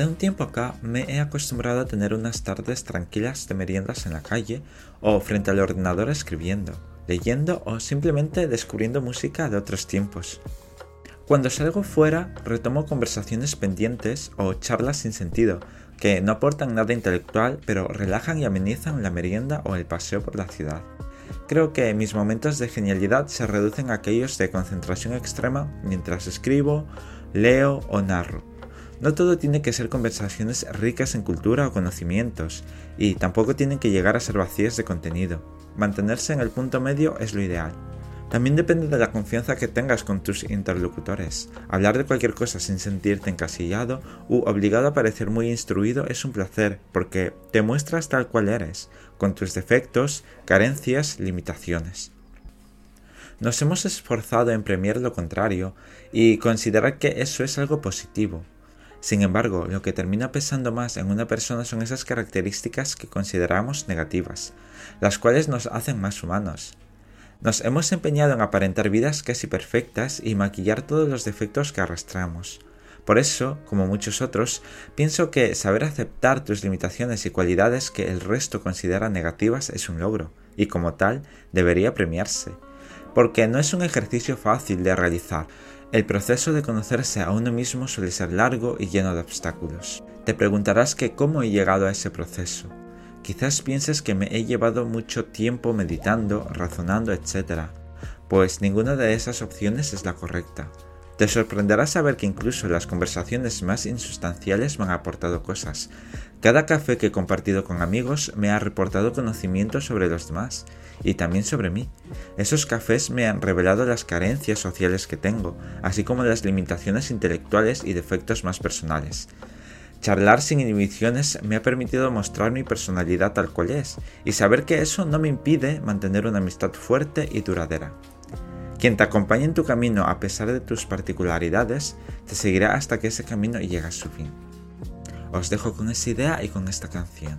De un tiempo acá me he acostumbrado a tener unas tardes tranquilas de meriendas en la calle o frente al ordenador escribiendo, leyendo o simplemente descubriendo música de otros tiempos. Cuando salgo fuera retomo conversaciones pendientes o charlas sin sentido, que no aportan nada intelectual pero relajan y amenizan la merienda o el paseo por la ciudad. Creo que mis momentos de genialidad se reducen a aquellos de concentración extrema mientras escribo, leo o narro. No todo tiene que ser conversaciones ricas en cultura o conocimientos, y tampoco tienen que llegar a ser vacías de contenido. Mantenerse en el punto medio es lo ideal. También depende de la confianza que tengas con tus interlocutores. Hablar de cualquier cosa sin sentirte encasillado u obligado a parecer muy instruido es un placer porque te muestras tal cual eres, con tus defectos, carencias, limitaciones. Nos hemos esforzado en premiar lo contrario y considerar que eso es algo positivo. Sin embargo, lo que termina pesando más en una persona son esas características que consideramos negativas, las cuales nos hacen más humanos. Nos hemos empeñado en aparentar vidas casi perfectas y maquillar todos los defectos que arrastramos. Por eso, como muchos otros, pienso que saber aceptar tus limitaciones y cualidades que el resto considera negativas es un logro, y como tal debería premiarse, porque no es un ejercicio fácil de realizar, el proceso de conocerse a uno mismo suele ser largo y lleno de obstáculos. Te preguntarás que cómo he llegado a ese proceso. Quizás pienses que me he llevado mucho tiempo meditando, razonando, etc. Pues ninguna de esas opciones es la correcta. Te sorprenderá saber que incluso las conversaciones más insustanciales me han aportado cosas. Cada café que he compartido con amigos me ha reportado conocimiento sobre los demás y también sobre mí. Esos cafés me han revelado las carencias sociales que tengo, así como las limitaciones intelectuales y defectos más personales. Charlar sin inhibiciones me ha permitido mostrar mi personalidad tal cual es y saber que eso no me impide mantener una amistad fuerte y duradera. Quien te acompañe en tu camino a pesar de tus particularidades, te seguirá hasta que ese camino llegue a su fin. Os dejo con esa idea y con esta canción.